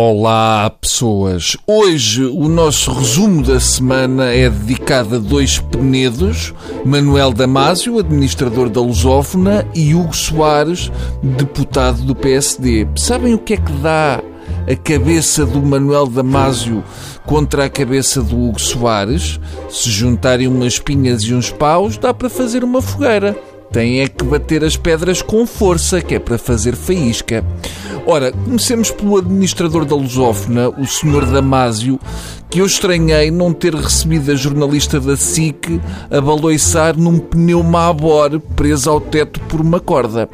Olá, pessoas! Hoje o nosso resumo da semana é dedicado a dois penedos: Manuel Damásio, administrador da Lusófona, e Hugo Soares, deputado do PSD. Sabem o que é que dá a cabeça do Manuel Damásio contra a cabeça do Hugo Soares? Se juntarem umas pinhas e uns paus, dá para fazer uma fogueira. Tem é que bater as pedras com força, que é para fazer faísca. Ora, comecemos pelo administrador da Lusófona, o Sr. Damásio, que eu estranhei não ter recebido a jornalista da SIC a baloiçar num pneu Mabor preso ao teto por uma corda.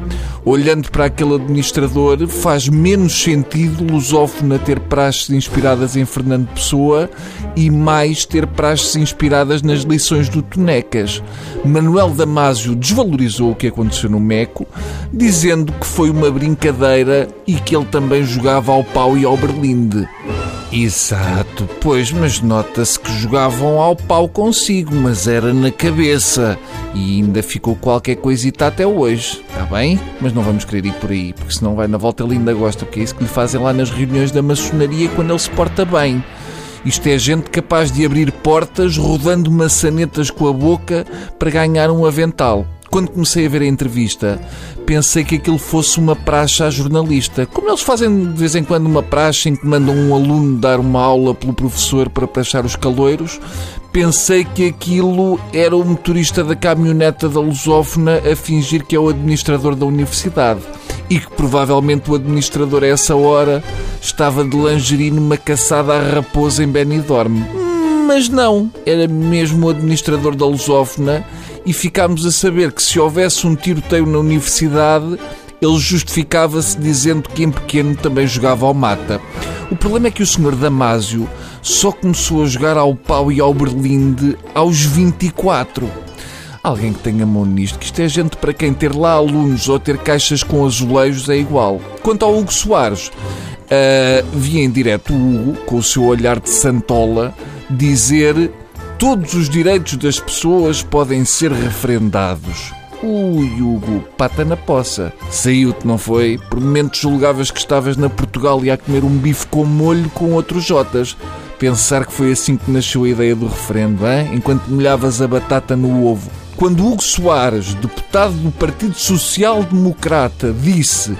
Olhando para aquele administrador, faz menos sentido Lusófona ter praxes inspiradas em Fernando Pessoa e mais ter praxes inspiradas nas lições do Tonecas. Manuel Damásio desvalorizou o que aconteceu no Meco, dizendo que foi uma brincadeira e que ele também jogava ao pau e ao berlinde. Exato, pois, mas nota-se que jogavam ao pau consigo, mas era na cabeça. E ainda ficou qualquer coisita até hoje, está bem? Mas não vamos querer ir por aí, porque senão vai na volta ele ainda gosta, porque é isso que lhe fazem lá nas reuniões da maçonaria quando ele se porta bem. Isto é gente capaz de abrir portas rodando maçanetas com a boca para ganhar um avental quando comecei a ver a entrevista, pensei que aquilo fosse uma praxe à jornalista. Como eles fazem de vez em quando uma praxe em que mandam um aluno dar uma aula pelo professor para praxar os caloiros, pensei que aquilo era o motorista da caminhoneta da lusófona a fingir que é o administrador da universidade. E que provavelmente o administrador a essa hora estava de lingerie numa caçada à raposa em Benidorm. Mas não, era mesmo o administrador da lusófona e ficámos a saber que se houvesse um tiroteio na universidade, ele justificava-se dizendo que em pequeno também jogava ao mata. O problema é que o Sr. Damásio só começou a jogar ao pau e ao berlinde aos 24. Alguém que tenha mão nisto, que isto é gente para quem ter lá alunos ou ter caixas com azulejos é igual. Quanto ao Hugo Soares, uh, vi em direto o Hugo, com o seu olhar de santola, dizer Todos os direitos das pessoas podem ser referendados. Ui, Hugo, pata na poça. Saiu-te, não foi? Por momentos julgavas que estavas na Portugal e a comer um bife com molho com outros jotas. Pensar que foi assim que nasceu a ideia do referendo, hein? enquanto molhavas a batata no ovo. Quando Hugo Soares, deputado do Partido Social Democrata, disse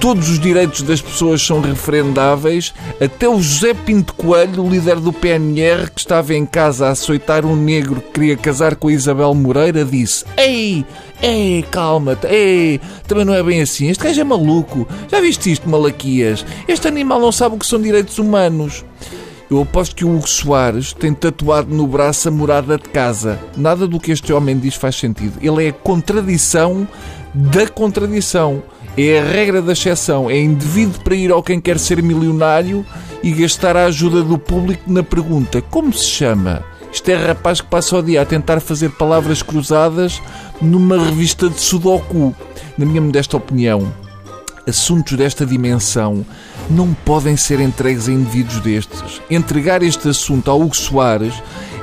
todos os direitos das pessoas são referendáveis, até o José Pinto Coelho, líder do PNR, que estava em casa a açoitar um negro que queria casar com a Isabel Moreira, disse: Ei, ei, calma-te, ei, também não é bem assim, este gajo é maluco, já viste isto, Malaquias? Este animal não sabe o que são direitos humanos. Eu aposto que o Hugo Soares tem tatuado no braço a morada de casa. Nada do que este homem diz faz sentido. Ele é a contradição da contradição. É a regra da exceção. É indevido para ir ao quem quer ser milionário e gastar a ajuda do público na pergunta: como se chama? Isto é rapaz que passa o dia a tentar fazer palavras cruzadas numa revista de Sudoku. Na minha modesta opinião, assuntos desta dimensão não podem ser entregues a indivíduos destes. Entregar este assunto ao Hugo Soares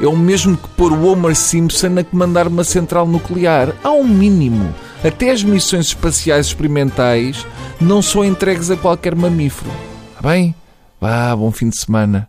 é o mesmo que pôr o Homer Simpson a comandar uma central nuclear. Há um mínimo. Até as missões espaciais experimentais não são entregues a qualquer mamífero. Está bem? Vá, bom fim de semana.